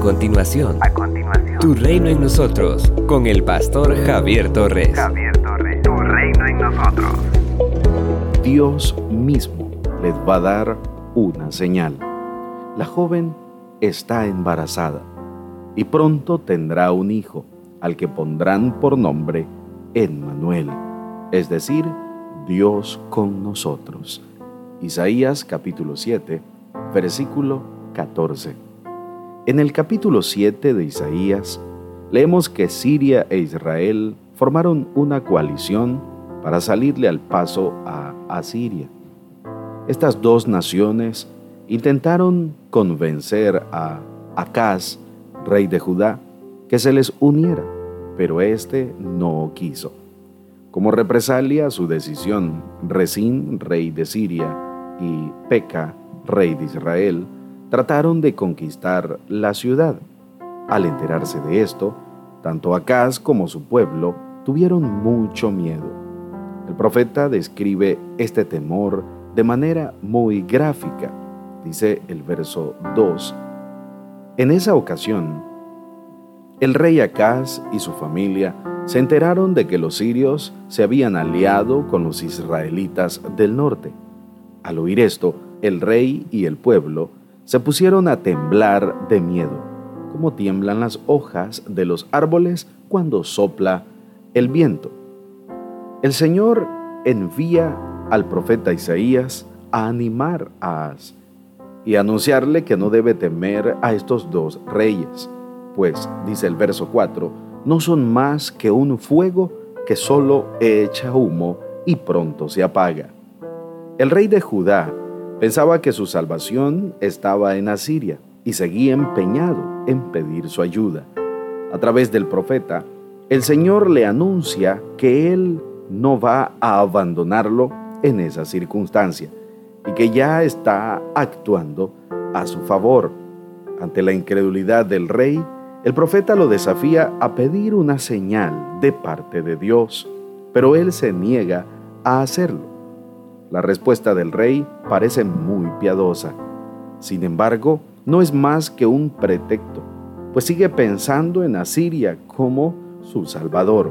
continuación, a continuación, Tu reino en nosotros, con el pastor Javier Torres. Javier Torres, Tu reino en nosotros. Dios mismo les va a dar una señal. La joven está embarazada y pronto tendrá un hijo, al que pondrán por nombre Emmanuel, es decir, Dios con nosotros. Isaías capítulo 7, versículo 14. En el capítulo 7 de Isaías leemos que Siria e Israel formaron una coalición para salirle al paso a Asiria. Estas dos naciones intentaron convencer a Acaz, rey de Judá, que se les uniera, pero éste no quiso. Como represalia a su decisión, Resín, rey de Siria, y Peca, rey de Israel, trataron de conquistar la ciudad. Al enterarse de esto, tanto Acaz como su pueblo tuvieron mucho miedo. El profeta describe este temor de manera muy gráfica, dice el verso 2. En esa ocasión, el rey Acaz y su familia se enteraron de que los sirios se habían aliado con los israelitas del norte. Al oír esto, el rey y el pueblo se pusieron a temblar de miedo, como tiemblan las hojas de los árboles cuando sopla el viento. El Señor envía al profeta Isaías a animar a As y anunciarle que no debe temer a estos dos reyes pues, dice el verso 4, no son más que un fuego que solo echa humo y pronto se apaga. El rey de Judá pensaba que su salvación estaba en Asiria y seguía empeñado en pedir su ayuda. A través del profeta, el Señor le anuncia que Él no va a abandonarlo en esa circunstancia y que ya está actuando a su favor. Ante la incredulidad del rey, el profeta lo desafía a pedir una señal de parte de Dios, pero él se niega a hacerlo. La respuesta del rey parece muy piadosa. Sin embargo, no es más que un pretexto, pues sigue pensando en Asiria como su salvador.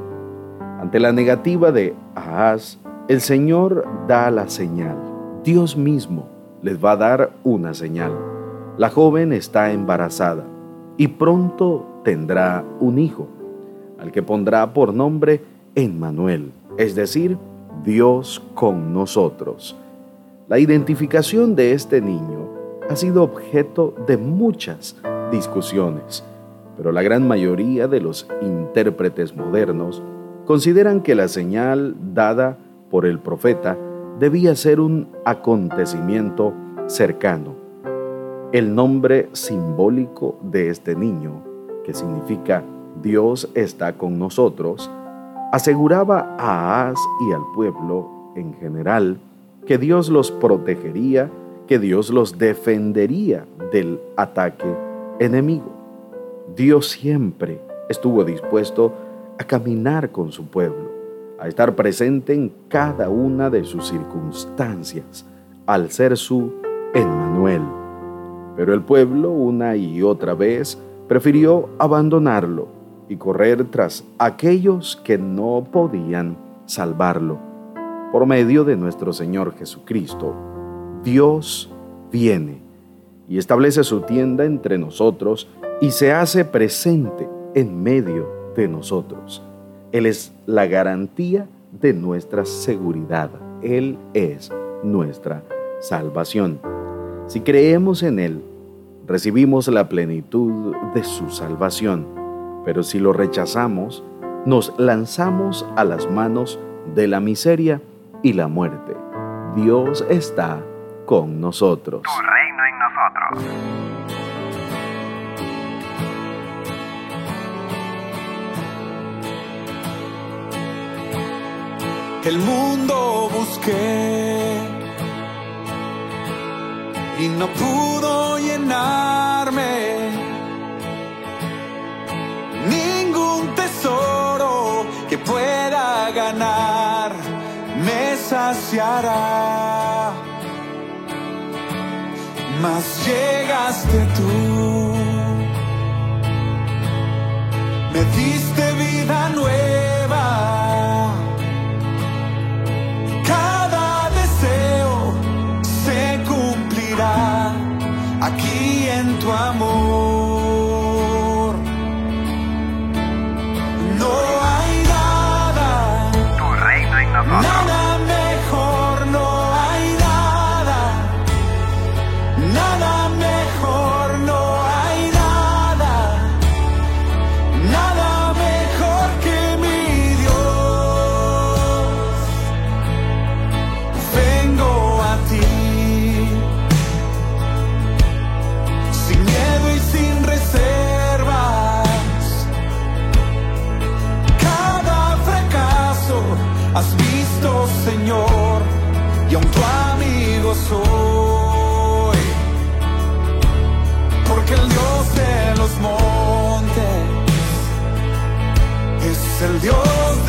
Ante la negativa de Ahaz, el Señor da la señal. Dios mismo les va a dar una señal. La joven está embarazada y pronto tendrá un hijo, al que pondrá por nombre Emmanuel, es decir, Dios con nosotros. La identificación de este niño ha sido objeto de muchas discusiones, pero la gran mayoría de los intérpretes modernos consideran que la señal dada por el profeta debía ser un acontecimiento cercano el nombre simbólico de este niño, que significa Dios está con nosotros, aseguraba a As y al pueblo en general que Dios los protegería, que Dios los defendería del ataque enemigo. Dios siempre estuvo dispuesto a caminar con su pueblo, a estar presente en cada una de sus circunstancias, al ser su Emmanuel pero el pueblo una y otra vez prefirió abandonarlo y correr tras aquellos que no podían salvarlo. Por medio de nuestro Señor Jesucristo, Dios viene y establece su tienda entre nosotros y se hace presente en medio de nosotros. Él es la garantía de nuestra seguridad. Él es nuestra salvación. Si creemos en Él, recibimos la plenitud de su salvación, pero si lo rechazamos, nos lanzamos a las manos de la miseria y la muerte. Dios está con nosotros. Tu reino en nosotros. El mundo busqué y no pudo llenarme. Mas llegaste tú. Has visto, Señor, y aun tu amigo soy. Porque el Dios de los montes es el Dios de